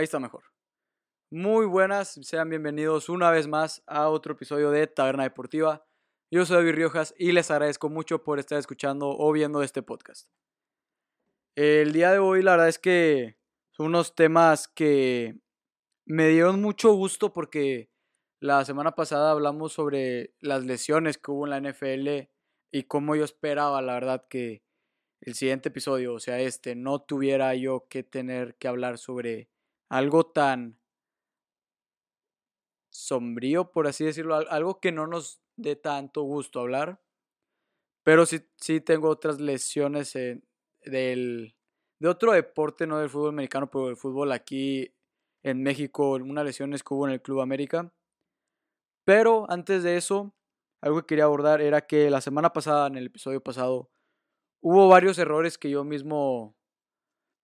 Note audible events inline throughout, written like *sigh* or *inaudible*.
Ahí está mejor. Muy buenas, sean bienvenidos una vez más a otro episodio de Taberna Deportiva. Yo soy David Riojas y les agradezco mucho por estar escuchando o viendo este podcast. El día de hoy la verdad es que son unos temas que me dieron mucho gusto porque la semana pasada hablamos sobre las lesiones que hubo en la NFL y cómo yo esperaba, la verdad, que el siguiente episodio, o sea, este, no tuviera yo que tener que hablar sobre algo tan sombrío, por así decirlo, algo que no nos dé tanto gusto hablar. Pero sí, sí tengo otras lesiones del, de otro deporte, no del fútbol americano, pero del fútbol aquí en México, una lesión que hubo en el Club América. Pero antes de eso, algo que quería abordar era que la semana pasada, en el episodio pasado, hubo varios errores que yo mismo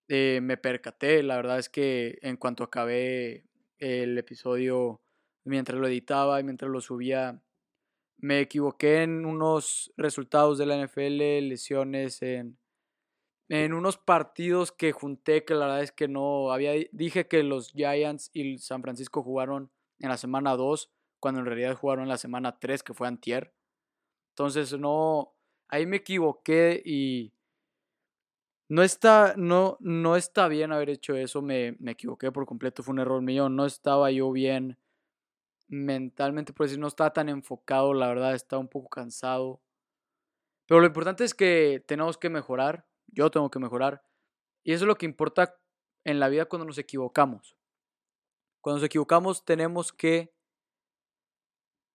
eh, me percaté. La verdad es que en cuanto acabé el episodio, mientras lo editaba y mientras lo subía, me equivoqué en unos resultados de la NFL, lesiones en, en unos partidos que junté que la verdad es que no había dije que los Giants y San Francisco jugaron en la semana 2 cuando en realidad jugaron en la semana 3 que fue antier. Entonces no ahí me equivoqué y no está, no, no está bien haber hecho eso, me, me equivoqué por completo, fue un error mío, no estaba yo bien mentalmente, por decir, no estaba tan enfocado, la verdad, estaba un poco cansado. Pero lo importante es que tenemos que mejorar, yo tengo que mejorar, y eso es lo que importa en la vida cuando nos equivocamos. Cuando nos equivocamos tenemos que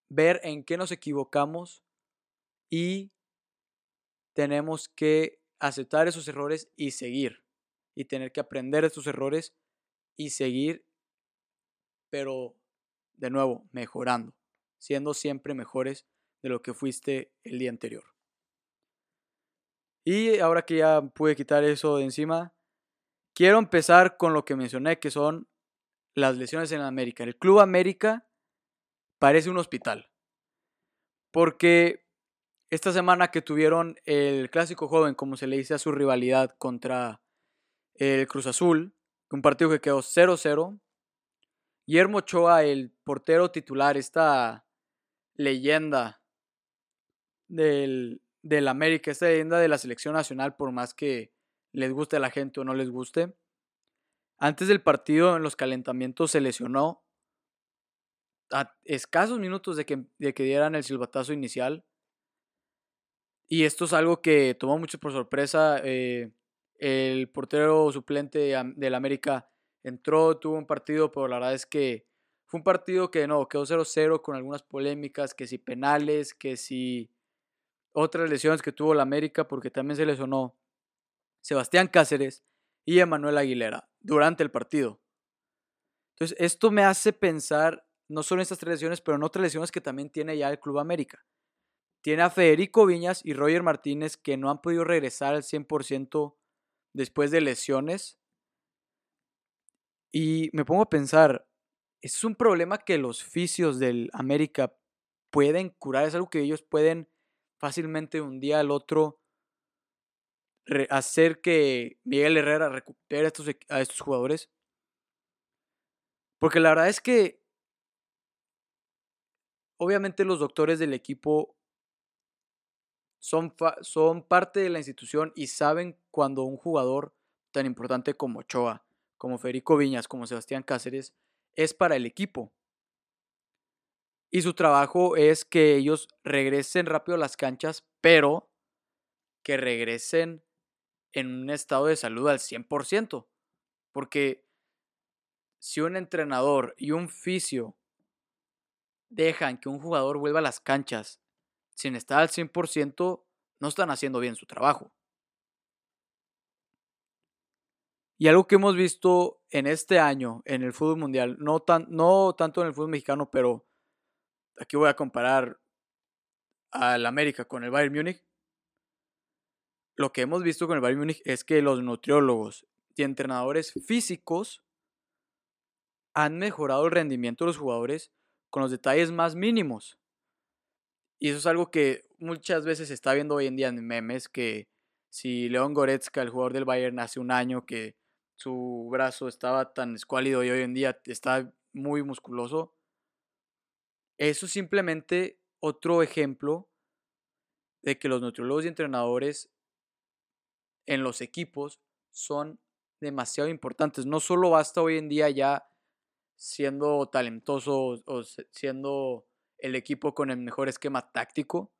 ver en qué nos equivocamos y tenemos que aceptar esos errores y seguir. Y tener que aprender de esos errores y seguir, pero de nuevo, mejorando, siendo siempre mejores de lo que fuiste el día anterior. Y ahora que ya pude quitar eso de encima, quiero empezar con lo que mencioné, que son las lesiones en América. El Club América parece un hospital. Porque esta semana que tuvieron el clásico joven, como se le dice a su rivalidad contra el Cruz Azul, un partido que quedó 0-0. Guillermo Ochoa, el portero titular, esta leyenda del, del América, esta leyenda de la selección nacional, por más que les guste a la gente o no les guste. Antes del partido, en los calentamientos, se lesionó a escasos minutos de que, de que dieran el silbatazo inicial. Y esto es algo que tomó mucho por sorpresa. Eh, el portero suplente del América entró, tuvo un partido, pero la verdad es que fue un partido que no, quedó 0-0 con algunas polémicas, que si penales, que si otras lesiones que tuvo el América, porque también se lesionó Sebastián Cáceres y Emanuel Aguilera durante el partido. Entonces, esto me hace pensar no solo en estas tres lesiones, pero en otras lesiones que también tiene ya el Club América. Tiene a Federico Viñas y Roger Martínez que no han podido regresar al 100% después de lesiones. Y me pongo a pensar, es un problema que los fisios del América pueden curar, es algo que ellos pueden fácilmente un día al otro hacer que Miguel Herrera recupere a estos, a estos jugadores. Porque la verdad es que obviamente los doctores del equipo son, son parte de la institución y saben cuando un jugador tan importante como Ochoa, como Federico Viñas, como Sebastián Cáceres, es para el equipo. Y su trabajo es que ellos regresen rápido a las canchas, pero que regresen en un estado de salud al 100%. Porque si un entrenador y un fisio dejan que un jugador vuelva a las canchas sin estar al 100%, no están haciendo bien su trabajo. Y algo que hemos visto en este año en el fútbol mundial, no, tan, no tanto en el fútbol mexicano, pero aquí voy a comparar al América con el Bayern Múnich. Lo que hemos visto con el Bayern Múnich es que los nutriólogos y entrenadores físicos han mejorado el rendimiento de los jugadores con los detalles más mínimos. Y eso es algo que muchas veces se está viendo hoy en día en memes, que si León Goretzka, el jugador del Bayern, hace un año que su brazo estaba tan escuálido y hoy en día está muy musculoso. Eso es simplemente otro ejemplo de que los nutriólogos y entrenadores en los equipos son demasiado importantes. No solo basta hoy en día ya siendo talentoso o siendo el equipo con el mejor esquema táctico.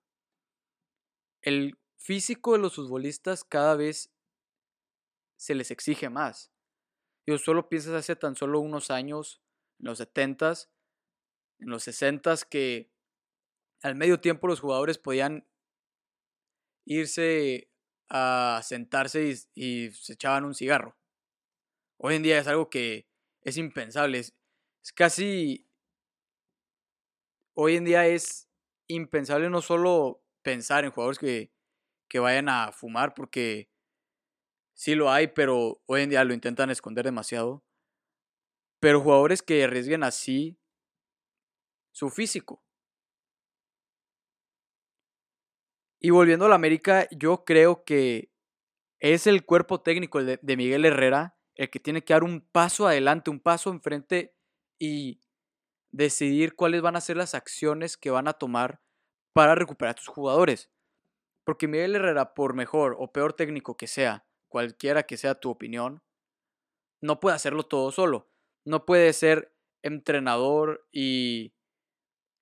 El físico de los futbolistas cada vez se les exige más. Yo solo piensas hace tan solo unos años, en los 70s, en los 60s, que al medio tiempo los jugadores podían irse a sentarse y, se echaban un cigarro. Hoy en día es algo que es impensable. Es, casi. Hoy en día es impensable no solo pensar en jugadores que, que vayan a fumar, porque sí lo hay, pero hoy en día lo intentan esconder demasiado. Pero jugadores que arriesguen así su físico. Y volviendo a la América, yo creo que es el cuerpo técnico de, Miguel Herrera el que tiene que dar un paso adelante, un paso enfrente y decidir cuáles van a ser las acciones que van a tomar para recuperar a tus jugadores. Porque Miguel Herrera, por mejor o peor técnico que sea, cualquiera que sea tu opinión, no puede hacerlo todo solo. No puede ser entrenador y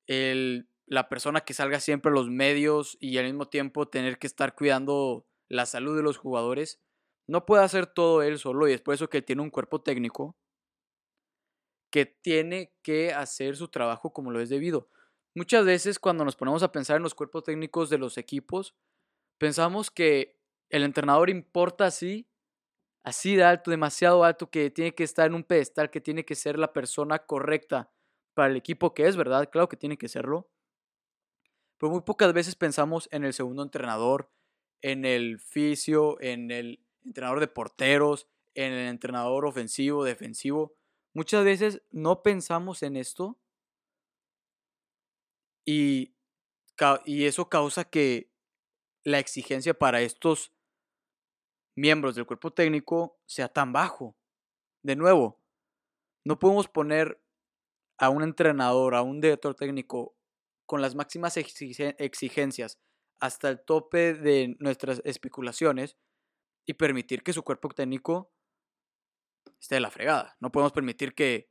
el la persona que salga siempre a los medios y al mismo tiempo tener que estar cuidando la salud de los jugadores, no puede hacer todo él solo y es por eso que tiene un cuerpo técnico que tiene que hacer su trabajo como lo es debido. Muchas veces cuando nos ponemos a pensar en los cuerpos técnicos de los equipos, pensamos que el entrenador importa así, así de alto, demasiado alto, que tiene que estar en un pedestal, que tiene que ser la persona correcta para el equipo que es, ¿verdad? Claro que tiene que serlo pero muy pocas veces pensamos en el segundo entrenador, en el fisio, en el entrenador de porteros, en el entrenador ofensivo, defensivo. Muchas veces no pensamos en esto y, y eso causa que la exigencia para estos miembros del cuerpo técnico sea tan bajo. De nuevo, no podemos poner a un entrenador, a un director técnico con las máximas exigencias hasta el tope de nuestras especulaciones y permitir que su cuerpo técnico esté de la fregada. No podemos permitir que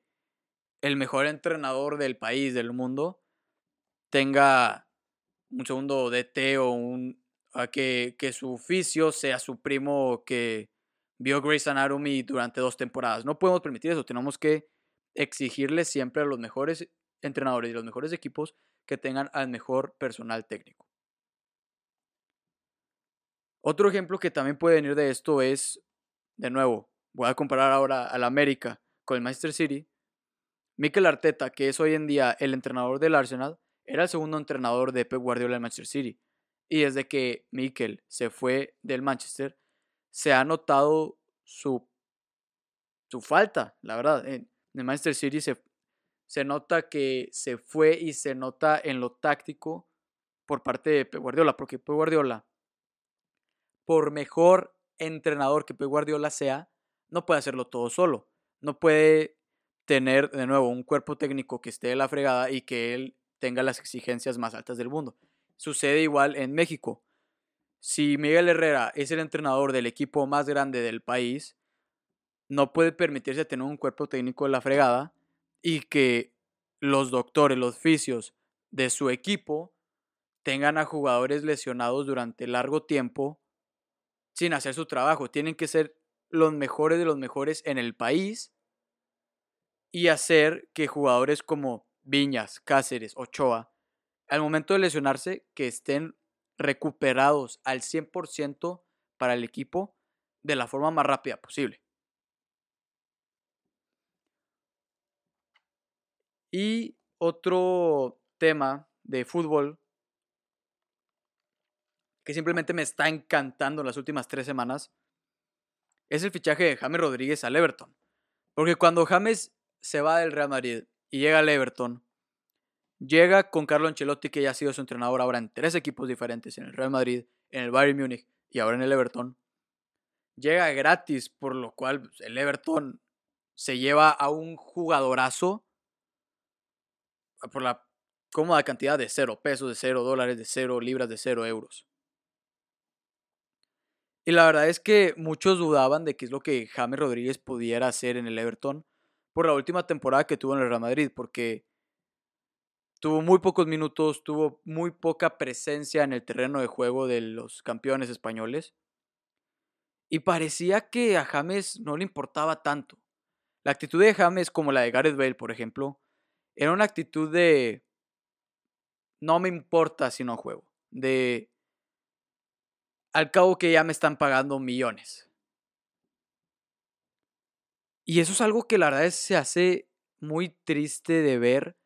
el mejor entrenador del país, del mundo, tenga un segundo DT o un, que, que su oficio sea su primo que vio Grey's Anatomy durante dos temporadas. No podemos permitir eso. Tenemos que exigirle siempre a los mejores entrenadores y los mejores equipos que tengan al mejor personal técnico. Otro ejemplo que también puede venir de esto es, de nuevo, voy a comparar ahora al América con el Manchester City. Mikel Arteta, que es hoy en día el entrenador del Arsenal, era el segundo entrenador de Pep Guardiola en Manchester City. Y desde que Mikel se fue del Manchester, se ha notado su, su falta, la verdad. En el Manchester City se, se nota que se fue y se nota en lo táctico por parte de Pep Guardiola, porque Pep Guardiola, por mejor entrenador que Pep Guardiola sea, no puede hacerlo todo solo. No puede tener de nuevo un cuerpo técnico que esté de la fregada y que él tenga las exigencias más altas del mundo. Sucede igual en México. Si Miguel Herrera es el entrenador del equipo más grande del país, no puede permitirse tener un cuerpo técnico de la fregada y que los doctores, los fisios de su equipo tengan a jugadores lesionados durante largo tiempo sin hacer su trabajo. Tienen que ser los mejores de los mejores en el país y hacer que jugadores como Viñas, Cáceres, Ochoa, al momento de lesionarse, que estén recuperados al 100% para el equipo de la forma más rápida posible. Y otro tema de fútbol que simplemente me está encantando las últimas tres semanas es el fichaje de James Rodríguez al Everton. Porque cuando James se va del Real Madrid y llega al Everton, llega con Carlo Ancelotti, que ya ha sido su entrenador ahora en tres equipos diferentes, en el Real Madrid, en el Bayern Múnich y ahora en el Everton. llega gratis, por lo cual pues, el Everton se lleva a un jugadorazo por la cómoda cantidad de cero pesos, de cero dólares, de cero libras, de cero euros. Y la verdad es que muchos dudaban de qué es lo que James Rodríguez pudiera hacer en el Everton por la última temporada que tuvo en el Real Madrid, porque tuvo muy pocos minutos, tuvo muy poca presencia en el terreno de juego de los campeones españoles. Y parecía que a James no le importaba tanto. La actitud de James, como la de Gareth Bale, por ejemplo, era una actitud de no me importa si no juego. De al cabo que ya me están pagando millones. Y eso es algo que la verdad se hace muy triste de ver,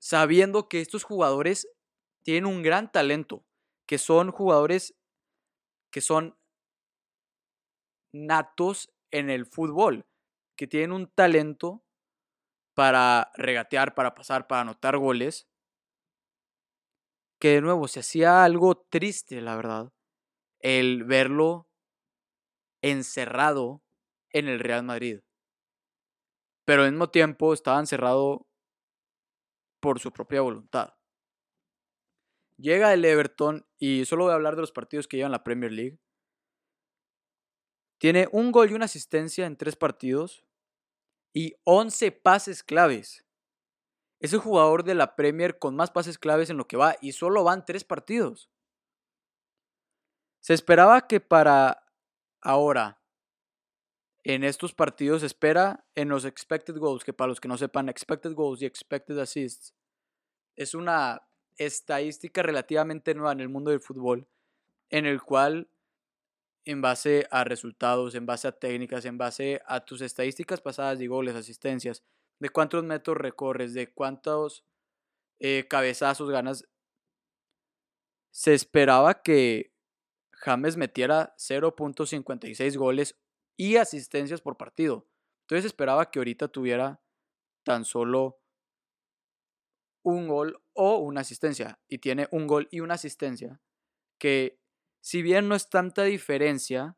sabiendo que estos jugadores tienen un gran talento, que son jugadores que son natos en el fútbol, que tienen un talento para regatear, para pasar, para anotar goles, que de nuevo se hacía algo triste, la verdad, el verlo encerrado en el Real Madrid. Pero al mismo tiempo estaba encerrado por su propia voluntad. Llega el Everton y solo voy a hablar de los partidos que llevan la Premier League. Tiene un gol y una asistencia en tres partidos y 11 pases claves. Es el jugador de la Premier con más pases claves en lo que va y solo van tres partidos. Se esperaba que para ahora, en estos partidos, se espera en los expected goals, que para los que no sepan, expected goals y expected assists es una estadística relativamente nueva en el mundo del fútbol, en el cual en base a resultados, en base a técnicas, en base a tus estadísticas pasadas de goles, asistencias, de cuántos metros recorres, de cuántos eh, cabezazos ganas. Se esperaba que James metiera 0.56 goles y asistencias por partido. Entonces esperaba que ahorita tuviera tan solo un gol o una asistencia. Y tiene un gol y una asistencia que si bien no es tanta diferencia,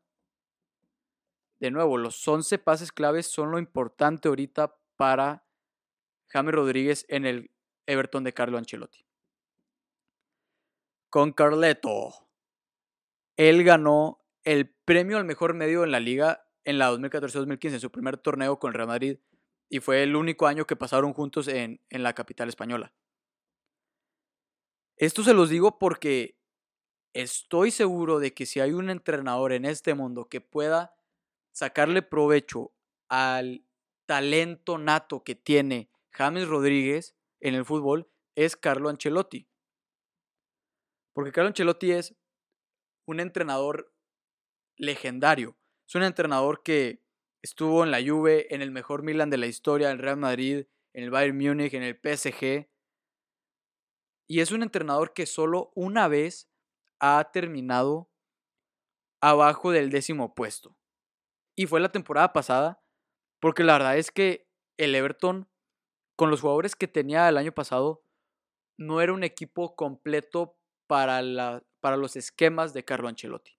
de nuevo, los 11 pases claves son lo importante ahorita para James Rodríguez en el Everton de Carlo Ancelotti. Con Carleto, él ganó el premio al mejor medio en la liga en la 2014-2015, en su primer torneo con el Real Madrid, y fue el único año que pasaron juntos en, en la capital española. Esto se los digo porque estoy seguro de que si hay un entrenador en este mundo que pueda sacarle provecho al talento nato que tiene James Rodríguez en el fútbol, es Carlo Ancelotti. Porque Carlo Ancelotti es un entrenador legendario. Es un entrenador que estuvo en la Juve, en el mejor Milan de la historia, en el Real Madrid, en el Bayern Múnich, en el PSG. Y es un entrenador que solo una vez ha terminado abajo del décimo puesto. Y fue la temporada pasada, porque la verdad es que el Everton, con los jugadores que tenía el año pasado, no era un equipo completo para, la, para los esquemas de Carlo Ancelotti.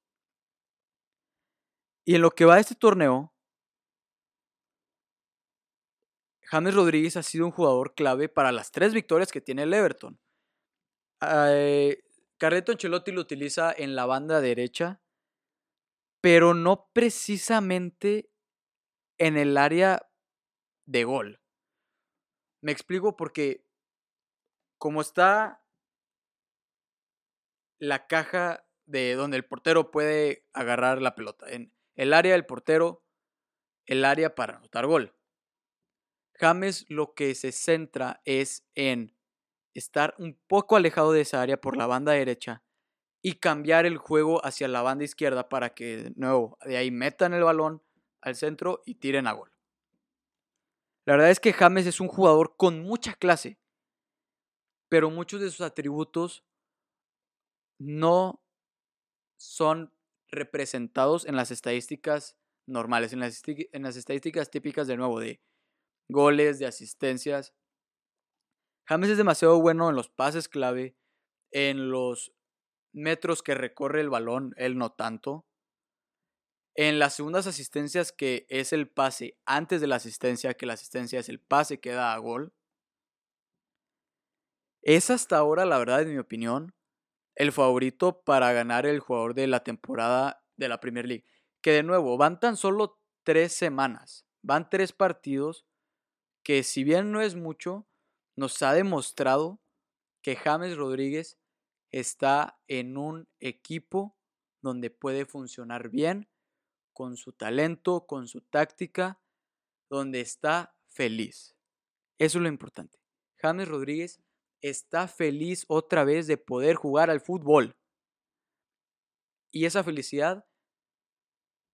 Y en lo que va de este torneo, James Rodríguez ha sido un jugador clave para las tres victorias que tiene el Everton. Eh, Carreto Ancelotti lo utiliza en la banda derecha, pero no precisamente en el área de gol. Me explico porque como está la caja de donde el portero puede agarrar la pelota, en el área del portero, el área para anotar gol. James lo que se centra es en estar un poco alejado de esa área por la banda derecha y cambiar el juego hacia la banda izquierda para que de nuevo de ahí metan el balón al centro y tiren a gol. La verdad es que James es un jugador con mucha clase, pero muchos de sus atributos no son representados en las estadísticas normales, en las, estadísticas típicas de nuevo de goles, de asistencias. James es demasiado bueno en los pases clave, en los metros que recorre el balón, él no tanto. En las segundas asistencias, que es el pase antes de la asistencia, que la asistencia es el pase que da a gol, es hasta ahora, la verdad, en mi opinión, el favorito para ganar el jugador de la temporada de la Premier League. Que de nuevo, van tan solo tres semanas, van tres partidos que si bien no es mucho, nos ha demostrado que James Rodríguez está en un equipo donde puede funcionar bien, con su talento, con su táctica, donde está feliz. Eso es lo importante. James Rodríguez está feliz otra vez de poder jugar al fútbol. Y esa felicidad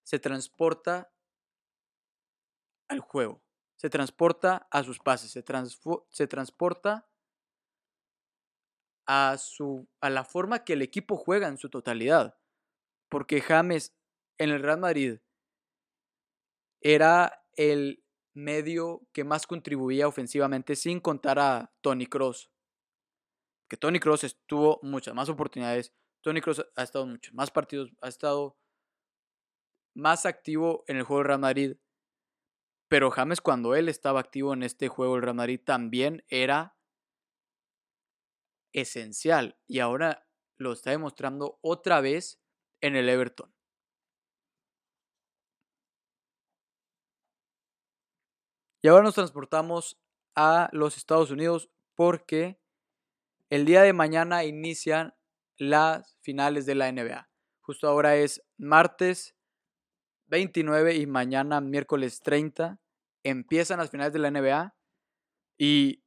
se transporta al juego, se transporta a sus pases, se, se transporta a, su, a la forma que el equipo juega en su totalidad. Porque James en el Real Madrid era el medio que más contribuía ofensivamente sin contar a Tony Cross. Que Tony Cross estuvo muchas más oportunidades. Tony Cross ha estado en muchos más partidos, ha estado más activo en el juego del Real Madrid. Pero James cuando él estaba activo en este juego del Real Madrid también era esencial y ahora lo está demostrando otra vez en el Everton. Y ahora nos transportamos a los Estados Unidos porque el día de mañana inician las finales de la NBA. Justo ahora es martes 29 y mañana miércoles 30 empiezan las finales de la NBA y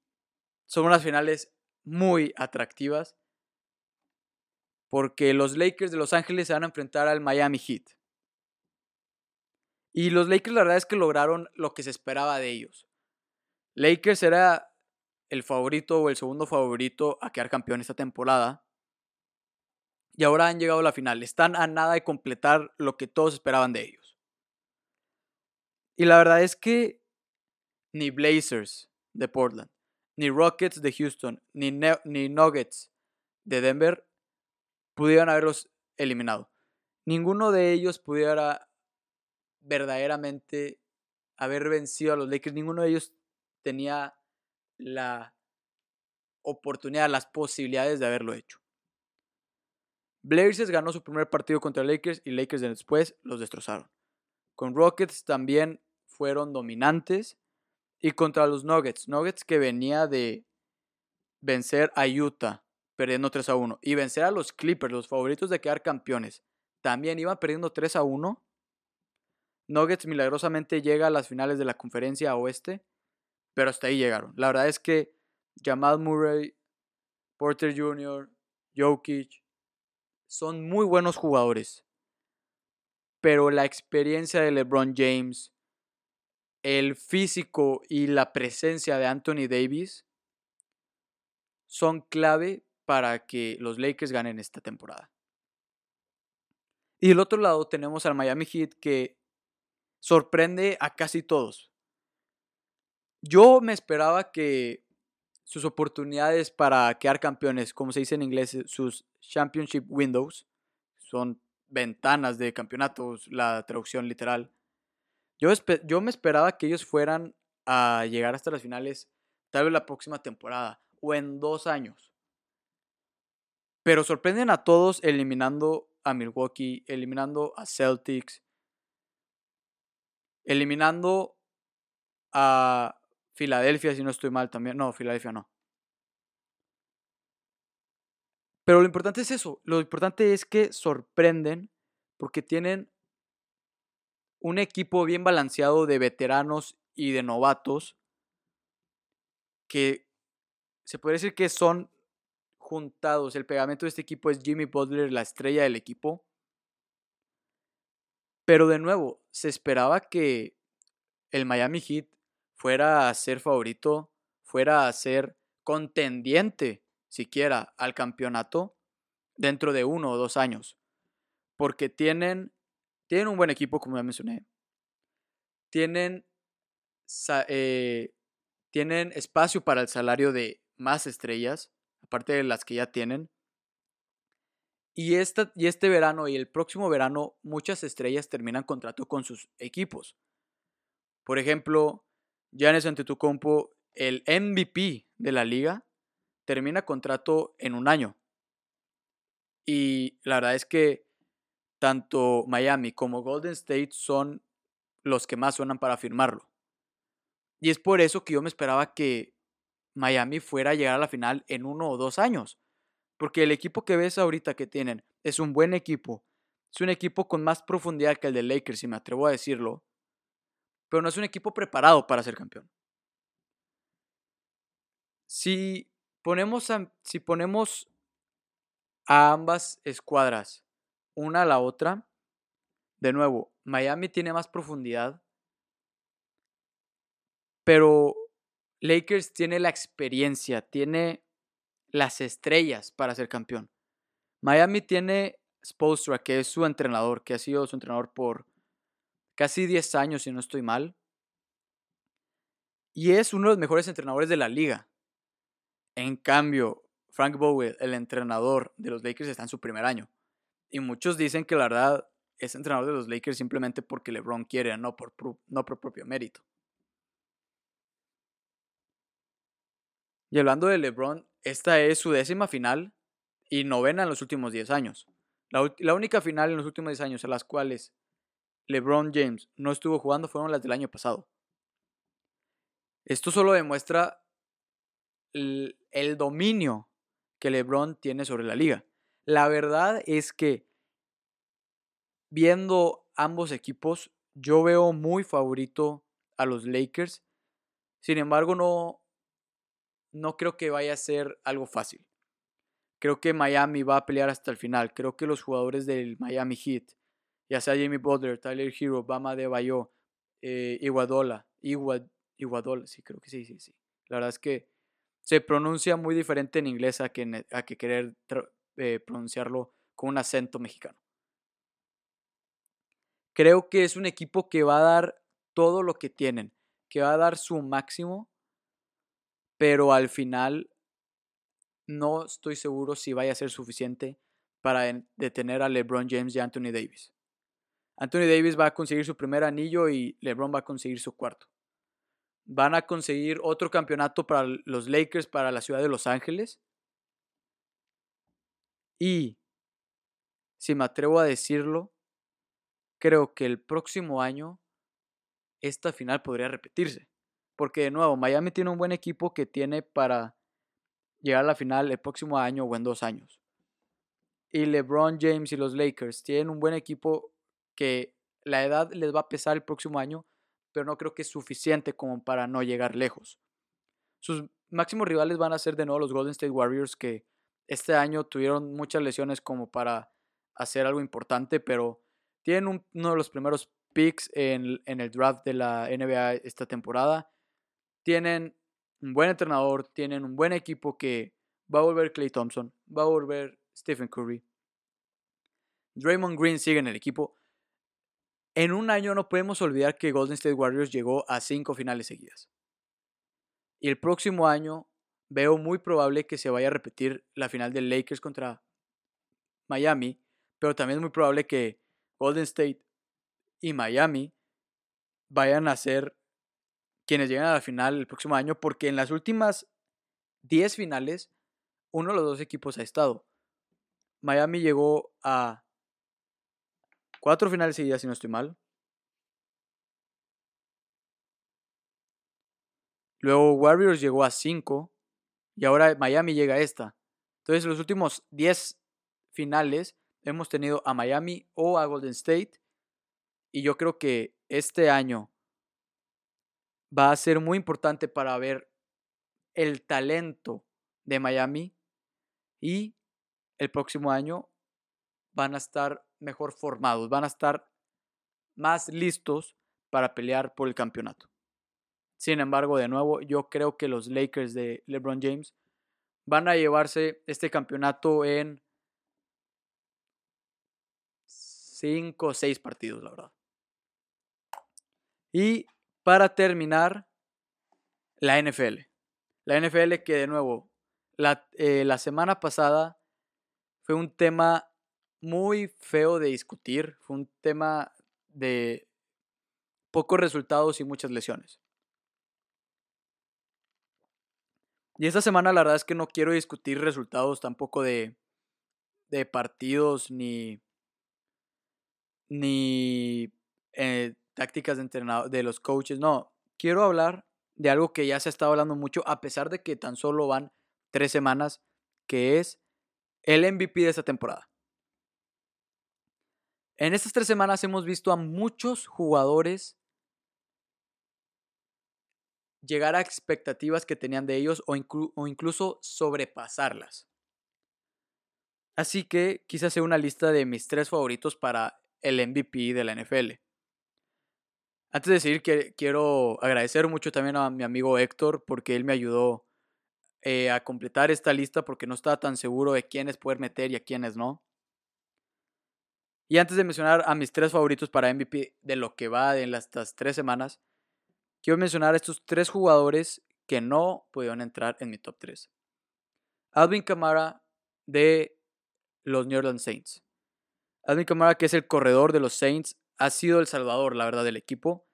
son unas finales muy atractivas porque los Lakers de Los Ángeles se van a enfrentar al Miami Heat. Y los Lakers la verdad es que lograron lo que se esperaba de ellos. Lakers era el favorito o el segundo favorito a quedar campeón esta temporada. Y ahora han llegado a la final. Están a nada de completar lo que todos esperaban de ellos. Y la verdad es que ni Blazers de Portland, ni Rockets de Houston, ni, ni Nuggets de Denver pudieran haberlos eliminado. Ninguno de ellos pudiera verdaderamente haber vencido a los Lakers. Ninguno de ellos tenía la oportunidad, las posibilidades de haberlo hecho. Blazers ganó su primer partido contra Lakers y Lakers después los destrozaron. Con Rockets también fueron dominantes y contra los Nuggets, Nuggets que venía de vencer a Utah perdiendo 3 a 1 y vencer a los Clippers, los favoritos de quedar campeones, también iban perdiendo 3 a 1. Nuggets milagrosamente llega a las finales de la conferencia oeste, pero hasta ahí llegaron. La verdad es que Jamal Murray, Porter Jr., Jokic son muy buenos jugadores, pero la experiencia de LeBron James, el físico y la presencia de Anthony Davis son clave para que los Lakers ganen esta temporada. Y del otro lado tenemos al Miami Heat que sorprende a casi todos. Yo me esperaba que sus oportunidades para quedar campeones, como se dice en inglés, sus championship windows, son ventanas de campeonatos, la traducción literal, yo, yo me esperaba que ellos fueran a llegar hasta las finales tal vez la próxima temporada o en dos años. Pero sorprenden a todos eliminando a Milwaukee, eliminando a Celtics, eliminando a Filadelfia, si no estoy mal también. No, Filadelfia no. Pero lo importante es eso. Lo importante es que sorprenden porque tienen un equipo bien balanceado de veteranos y de novatos que se puede decir que son juntados. El pegamento de este equipo es Jimmy Butler, la estrella del equipo. Pero de nuevo, se esperaba que el Miami Heat fuera a ser favorito, fuera a ser contendiente siquiera al campeonato dentro de uno o dos años. Porque tienen tienen un buen equipo, como ya mencioné. Tienen, eh, tienen espacio para el salario de más estrellas, aparte de las que ya tienen. Y, esta, y este verano y el próximo verano, muchas estrellas terminan contrato con sus equipos. Por ejemplo, Giannis Antetokounmpo, el MVP de la liga, termina contrato en un año. Y la verdad es que tanto Miami como Golden State son los que más suenan para firmarlo. Y es por eso que yo me esperaba que Miami fuera a llegar a la final en uno o dos años. Porque el equipo que ves ahorita que tienen es un buen equipo. Es un equipo con más profundidad que el de Lakers, si me atrevo a decirlo. Pero no es un equipo preparado para ser campeón. Si ponemos a, si ponemos a ambas escuadras una a la otra, de nuevo, Miami tiene más profundidad, pero Lakers tiene la experiencia, tiene las estrellas para ser campeón. Miami tiene Spolstra, que es su entrenador, que ha sido su entrenador por casi 10 años, si no estoy mal. Y es uno de los mejores entrenadores de la liga. En cambio, Frank Bowie, el entrenador de los Lakers, está en su primer año. Y muchos dicen que la verdad es entrenador de los Lakers simplemente porque LeBron quiere, no por, no por propio mérito. Y hablando de LeBron, esta es su décima final y novena en los últimos 10 años. La, única final en los últimos 10 años a las cuales LeBron James no estuvo jugando fueron las del año pasado. Esto solo demuestra el dominio que LeBron tiene sobre la liga. La verdad es que viendo ambos equipos, yo veo muy favorito a los Lakers. Sin embargo, no, no creo que vaya a ser algo fácil. Creo que Miami va a pelear hasta el final. Creo que los jugadores del Miami Heat, ya sea Jamie Butler, Tyler Hero, Bama de Bayo, eh, Iguadola, Iguadola, sí, creo que sí, sí, sí. La verdad es que se pronuncia muy diferente en inglés a que, a que querer eh, pronunciarlo con un acento mexicano. Creo que es un equipo que va a dar todo lo que tienen, que va a dar su máximo pero al final no estoy seguro si vaya a ser suficiente para detener a LeBron James y Anthony Davis. Anthony Davis va a conseguir su primer anillo y LeBron va a conseguir su cuarto. Van a conseguir otro campeonato para los Lakers, para la ciudad de Los Ángeles. Y, si me atrevo a decirlo, creo que el próximo año esta final podría repetirse. Porque de nuevo, Miami tiene un buen equipo que tiene para llegar a la final el próximo año o en dos años. Y LeBron James y los Lakers tienen un buen equipo que la edad les va a pesar el próximo año, pero no creo que es suficiente como para no llegar lejos. Sus máximos rivales van a ser de nuevo los Golden State Warriors que este año tuvieron muchas lesiones como para hacer algo importante, pero tienen uno de los primeros picks en, en el draft de la NBA esta temporada tienen un buen entrenador, tienen un buen equipo que va a volver Clay Thompson, va a volver Stephen Curry. Draymond Green sigue en el equipo. En un año no podemos olvidar que Golden State Warriors llegó a cinco finales seguidas. Y el próximo año veo muy probable que se vaya a repetir la final de Lakers contra Miami, pero también es muy probable que Golden State y Miami vayan a ser quienes llegan a la final el próximo año, porque en las últimas 10 finales, uno de los dos equipos ha estado. Miami llegó a cuatro finales seguidas, si no estoy mal. Luego Warriors llegó a cinco y ahora Miami llega a esta. Entonces, los últimos 10 finales hemos tenido a Miami o a Golden State. Y yo creo que este año va a ser muy importante para ver el talento de Miami y el próximo año van a estar mejor formados, van a estar más listos para pelear por el campeonato. Sin embargo, de nuevo, yo creo que los Lakers de LeBron James van a llevarse este campeonato en cinco o seis partidos, la verdad. Y para terminar, la NFL. La NFL que de nuevo, la, eh, la semana pasada fue un tema muy feo de discutir. Fue un tema de pocos resultados y muchas lesiones. Y esta semana la verdad es que no quiero discutir resultados tampoco de, de partidos ni, ni eh, tácticas de entrenador, de los coaches. No, quiero hablar de algo que ya se estado hablando mucho, a pesar de que tan solo van tres semanas, que es el MVP de esta temporada. En estas tres semanas hemos visto a muchos jugadores llegar a expectativas que tenían de ellos o, incluso sobrepasarlas. Así que quise hacer una lista de mis tres favoritos para el MVP de la NFL. Antes de seguir, quiero agradecer mucho también a mi amigo Héctor porque él me ayudó eh, a completar esta lista porque no estaba tan seguro de quiénes poder meter y a quiénes no. Y antes de mencionar a mis tres favoritos para MVP de lo que va en estas tres semanas, quiero mencionar a estos tres jugadores que no pudieron entrar en mi top 3. Alvin Kamara de los New Orleans Saints. Alvin Kamara, que es el corredor de los Saints, ha sido el salvador, la verdad, del equipo.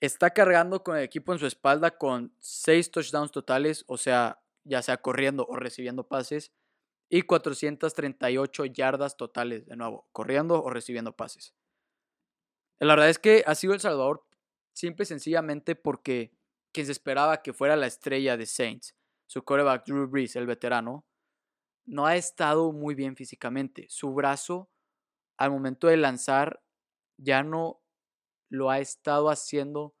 Está cargando con el equipo en su espalda con seis touchdowns totales, o sea, ya sea corriendo o recibiendo pases, y 438 yardas totales, de nuevo, corriendo o recibiendo pases. La verdad es que ha sido el salvador simple y sencillamente porque quien se esperaba que fuera la estrella de Saints, su quarterback Drew Brees, el veterano, no ha estado muy bien físicamente. Su brazo, al momento de lanzar, ya no lo ha estado haciendo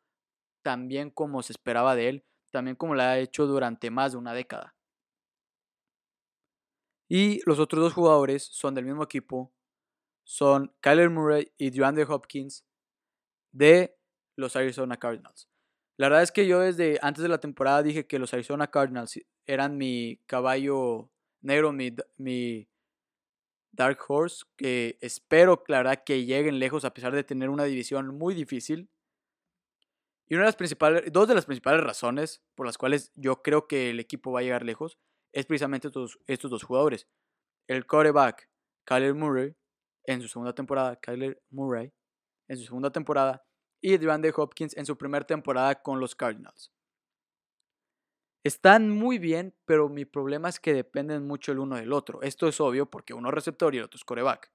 tan bien como se esperaba de él, también como lo ha hecho durante más de una década. Y los otros dos jugadores son del mismo equipo, son Kyler Murray y DeAndre Hopkins de los Arizona Cardinals. La verdad es que yo desde antes de la temporada dije que los Arizona Cardinals eran mi caballo negro, mi, mi Dark Horse, que espero, la que lleguen lejos a pesar de tener una división muy difícil. Y una de las principales, dos de las principales razones por las cuales yo creo que el equipo va a llegar lejos es precisamente estos, dos jugadores. El quarterback, Kyler Murray, en su segunda temporada, Kyler Murray, en su segunda temporada, y DeAndre Hopkins en su primera temporada con los Cardinals. Están muy bien, pero mi problema es que dependen mucho el uno del otro. Esto es obvio porque uno es receptor y el otro es coreback.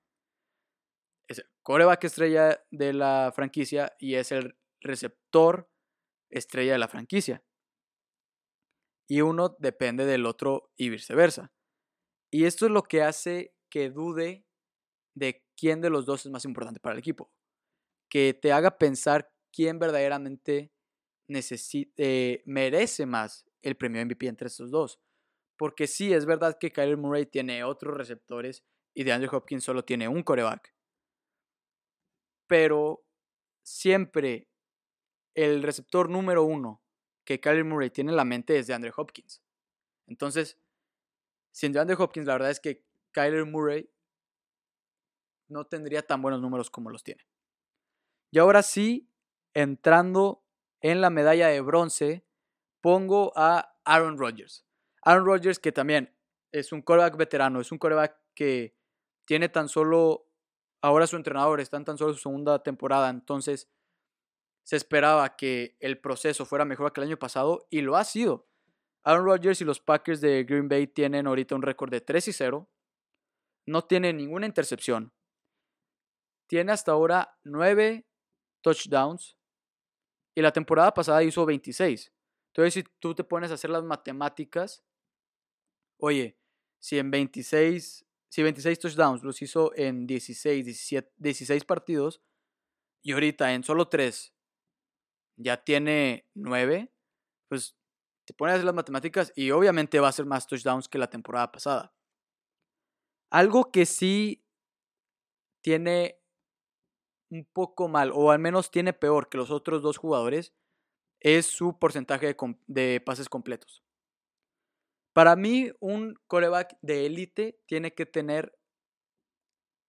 Es el coreback estrella de la franquicia y es el receptor estrella de la franquicia. Y uno depende del otro y viceversa. Y esto es lo que hace que dude de quién de los dos es más importante para el equipo que te haga pensar quién verdaderamente eh, merece más el premio MVP entre estos dos. Porque sí, es verdad que Kyler Murray tiene otros receptores y DeAndre Hopkins solo tiene un coreback. Pero siempre el receptor número uno que Kyler Murray tiene en la mente es DeAndre Hopkins. Entonces, sin DeAndre Hopkins, la verdad es que Kyler Murray no tendría tan buenos números como los tiene. Y ahora sí, entrando en la medalla de bronce, pongo a Aaron Rodgers. Aaron Rodgers que también es un coreback veterano, es un coreback que tiene tan solo, ahora su entrenador está en tan solo su segunda temporada, entonces se esperaba que el proceso fuera mejor que el año pasado y lo ha sido. Aaron Rodgers y los Packers de Green Bay tienen ahorita un récord de 3 y 0. No tiene ninguna intercepción. Tiene hasta ahora 9 touchdowns y la temporada pasada hizo 26. Entonces, si tú te pones a hacer las matemáticas, oye, si en 26, si 26 touchdowns los hizo en 16, 17, 16 partidos y ahorita en solo 3 ya tiene 9, pues te pones a hacer las matemáticas y obviamente va a ser más touchdowns que la temporada pasada. Algo que sí tiene un poco mal, o al menos tiene peor que los otros dos jugadores, es su porcentaje de, pases completos. Para mí, un coreback de élite tiene que tener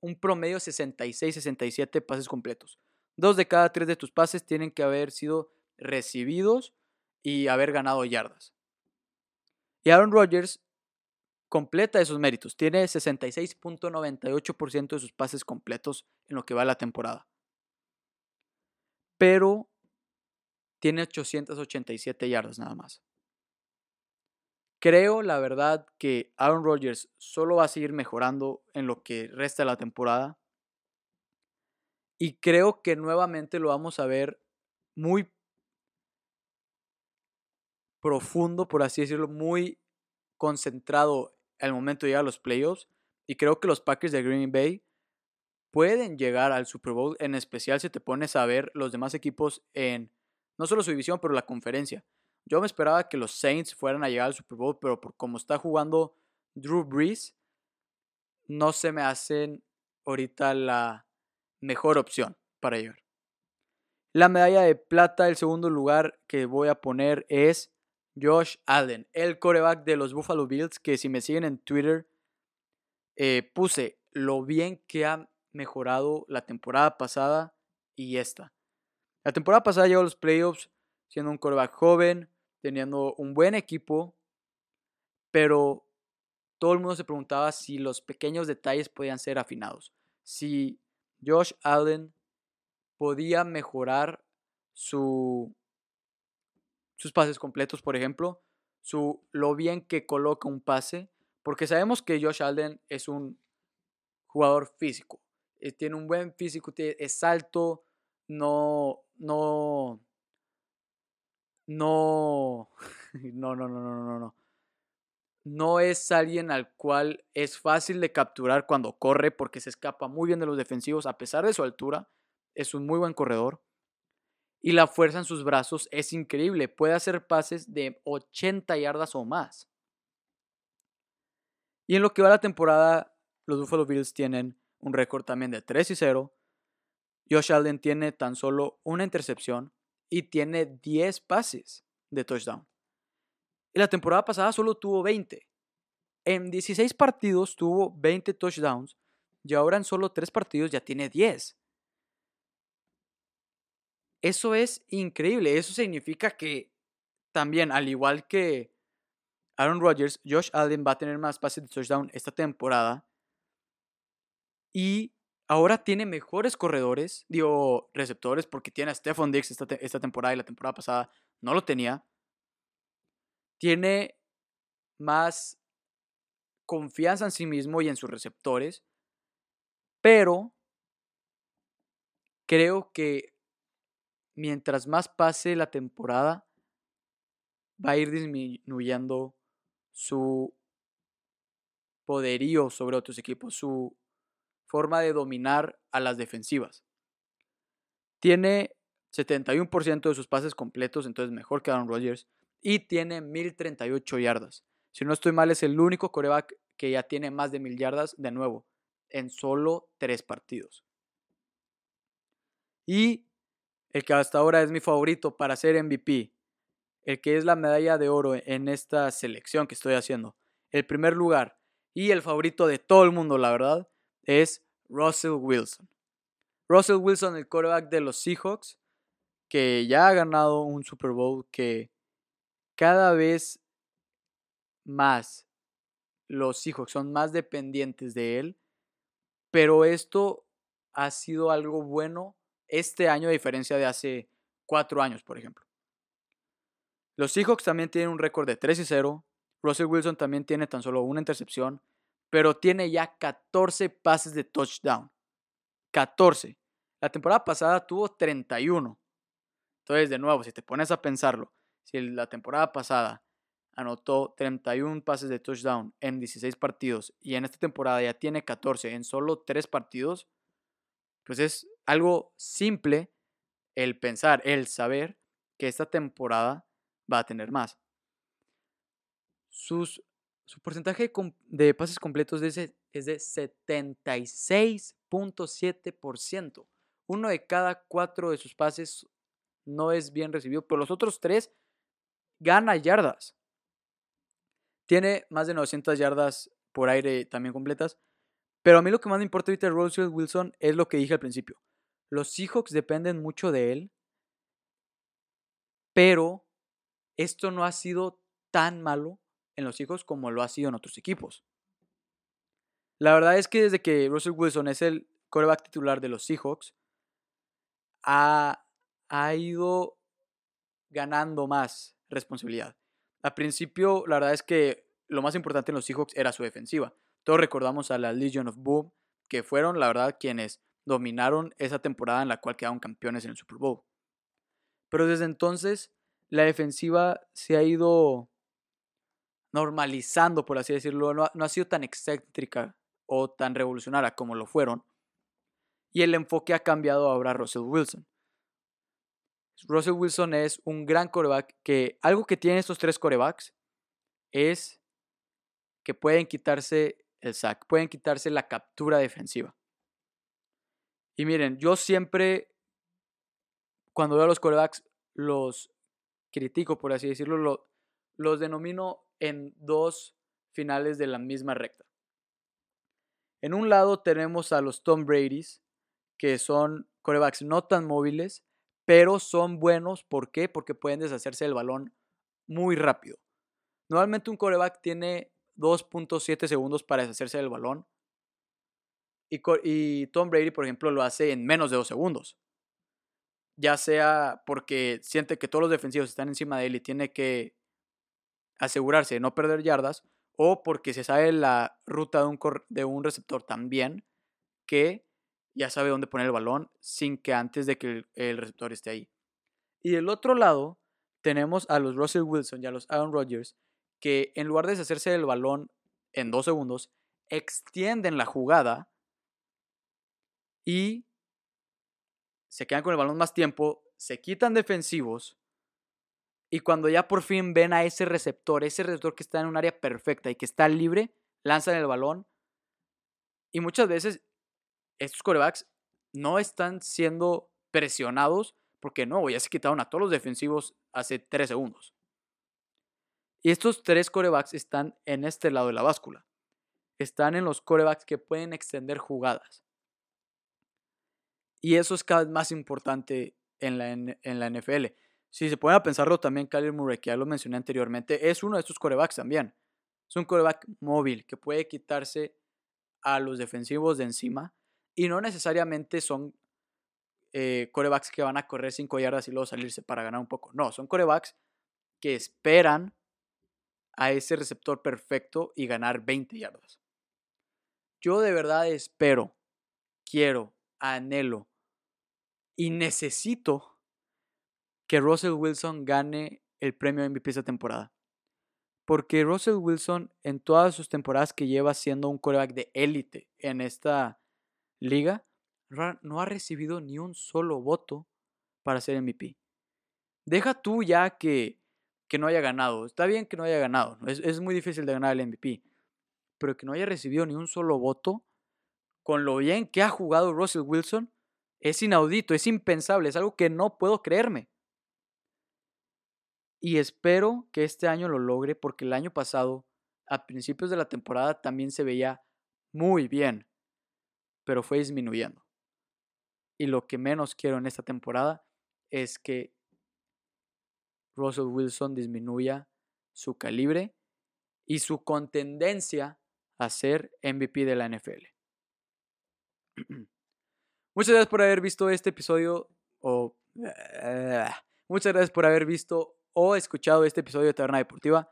un promedio 66-67 pases completos. Dos de cada tres de tus pases tienen que haber sido recibidos y haber ganado yardas. Y Aaron Rodgers completa esos méritos. Tiene 66.98% de sus pases completos en lo que va la temporada. Pero tiene 887 yardas nada más. Creo, la verdad, que Aaron Rodgers solo va a seguir mejorando en lo que resta de la temporada. Y creo que nuevamente lo vamos a ver muy profundo, por así decirlo, muy concentrado al momento de llegar a los playoffs. Y creo que los Packers de Green Bay pueden llegar al Super Bowl, en especial si te pones a ver los demás equipos en no solo su división, pero la conferencia. Yo me esperaba que los Saints fueran a llegar al Super Bowl, pero por como está jugando Drew Brees, no se me hacen ahorita la mejor opción para llegar. La medalla de plata, el segundo lugar que voy a poner es Josh Allen, el coreback de los Buffalo Bills, que si me siguen en Twitter, eh, puse lo bien que ha mejorado la temporada pasada y esta. La temporada pasada llegó a los playoffs siendo un coreback joven, teniendo un buen equipo, pero todo el mundo se preguntaba si los pequeños detalles podían ser afinados. Si Josh Allen podía mejorar su sus pases completos, por ejemplo, su, lo bien que coloca un pase, porque sabemos que Josh Allen es un jugador físico, eh, tiene un buen físico, es alto, no, no, no, *laughs* no, no, no, no, no, no. No es alguien al cual es fácil de capturar cuando corre porque se escapa muy bien de los defensivos a pesar de su altura. Es un muy buen corredor y la fuerza en sus brazos es increíble. Puede hacer pases de 80 yardas o más. Y en lo que va la temporada, los Buffalo Bills tienen un récord también de 3 y 0. Josh Allen tiene tan solo una intercepción y tiene 10 pases de touchdown. Y la temporada pasada solo tuvo 20. En 16 partidos tuvo 20 touchdowns y ahora en solo 3 partidos ya tiene 10. Eso es increíble. Eso significa que también, al igual que Aaron Rodgers, Josh Allen va a tener más pases de touchdown esta temporada. Y ahora tiene mejores corredores, digo, receptores, porque tiene a Stephon Diggs esta, esta temporada y la temporada pasada no lo tenía. Tiene más confianza en sí mismo y en sus receptores. Pero creo que mientras más pase la temporada, va a ir disminuyendo su poderío sobre otros equipos, su forma de dominar a las defensivas. Tiene 71% de sus pases completos, entonces mejor que Aaron Rodgers, y tiene 1038 yardas. Si no estoy mal, es el único coreback que ya tiene más de 1000 yardas de nuevo, en solo tres partidos. Y el que hasta ahora es mi favorito para ser MVP, el que es la medalla de oro en esta selección que estoy haciendo. El primer lugar y el favorito de todo el mundo, la verdad, es Russell Wilson. Russell Wilson, el quarterback de los Seahawks, que ya ha ganado un Super Bowl, que cada vez más los Seahawks son más dependientes de él, pero esto ha sido algo bueno este año a diferencia de hace cuatro años, por ejemplo. Los Seahawks también tienen un récord de 3 y 0. Russell Wilson también tiene tan solo una intercepción, pero tiene ya 14 pases de touchdown. 14. La temporada pasada tuvo 31. Entonces, de nuevo, si te pones a pensarlo, si la temporada pasada anotó 31 pases de touchdown en 16 partidos y en esta temporada ya tiene 14 en solo 3 partidos, pues es algo simple el pensar, el saber que esta temporada va a tener más. Sus, su porcentaje de pases completos es de, es de 76.7%. Uno de cada cuatro de sus pases no es bien recibido, pero los otros tres gana yardas. Tiene más de 900 yardas por aire también completas. Pero a mí lo que más me importa ahorita de Russell Wilson es lo que dije al principio. Los Seahawks dependen mucho de él, pero esto no ha sido tan malo en los Seahawks como lo ha sido en otros equipos. La verdad es que desde que Russell Wilson es el coreback titular de los Seahawks, ha, ha ido ganando más responsabilidad. Al principio, la verdad es que lo más importante en los Seahawks era su defensiva. Todos recordamos a la Legion of Boom, que fueron, la verdad, quienes dominaron esa temporada en la cual quedaron campeones en el Super Bowl. Pero desde entonces, la defensiva se ha ido normalizando, por así decirlo. No ha, sido tan excéntrica o tan revolucionaria como lo fueron. Y el enfoque ha cambiado ahora a Russell Wilson. Russell Wilson es un gran coreback que algo que tienen estos tres corebacks es que pueden quitarse el sack, pueden quitarse la captura defensiva. Y miren, yo siempre, cuando veo a los corebacks, los critico, por así decirlo, los denomino en dos finales de la misma recta. En un lado tenemos a los Tom Brady's, que son corebacks no tan móviles, pero son buenos. ¿Por qué? Porque pueden deshacerse del balón muy rápido. Normalmente un coreback tiene 2.7 segundos para deshacerse del balón. Y, Tom Brady, por ejemplo, lo hace en menos de 2 segundos. Ya sea porque siente que todos los defensivos están encima de él y tiene que asegurarse de no perder yardas, o porque se sabe la ruta de un, de un receptor también que ya sabe dónde poner el balón sin que antes de que el, receptor esté ahí. Y del otro lado tenemos a los Russell Wilson y a los Aaron Rodgers que en lugar de deshacerse del balón en dos segundos, extienden la jugada y se quedan con el balón más tiempo, se quitan defensivos y cuando ya por fin ven a ese receptor, ese receptor que está en un área perfecta y que está libre, lanzan el balón y muchas veces estos corebacks no están siendo presionados porque no, ya se quitaron a todos los defensivos hace tres segundos. Y estos tres corebacks están en este lado de la báscula. Están en los corebacks que pueden extender jugadas. Y eso es cada vez más importante en la, en la NFL. Si se pueden pensarlo también, Kyler Murray, que ya lo mencioné anteriormente, es uno de estos corebacks también. Es un coreback móvil que puede quitarse a los defensivos de encima y no necesariamente son eh, corebacks que van a correr 5 yardas y luego salirse para ganar un poco. No, son corebacks que esperan a ese receptor perfecto y ganar 20 yardas. Yo de verdad espero, quiero, anhelo y necesito que Russell Wilson gane el premio MVP esta temporada. Porque Russell Wilson en todas sus temporadas que lleva siendo un coreback de élite en esta liga no ha recibido ni un solo voto para ser MVP. Deja tú ya que, que no haya ganado. Está bien que no haya ganado. Es, es muy difícil de ganar el MVP. Pero que no haya recibido ni un solo voto, con lo bien que ha jugado Russell Wilson, es inaudito, es impensable, es algo que no puedo creerme. Y espero que este año lo logre porque el año pasado, a principios de la temporada, también se veía muy bien pero fue disminuyendo. Y lo que menos quiero en esta temporada es que Russell Wilson disminuya su calibre y su contendencia a ser MVP de la NFL. *clears throat* Muchas gracias por haber visto este episodio o *clears throat* muchas gracias por haber visto o escuchado este episodio de Taberna Deportiva.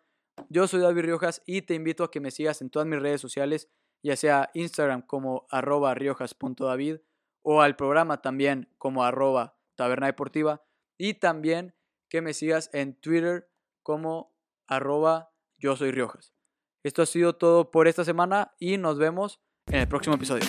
Yo soy David Riojas y te invito a que me sigas en todas mis redes sociales ya sea Instagram como arroba riojas.david o al programa también como arroba taberna deportiva y también que me sigas en Twitter como arroba yo soy Riojas. Esto ha sido todo por esta semana y nos vemos en el próximo episodio.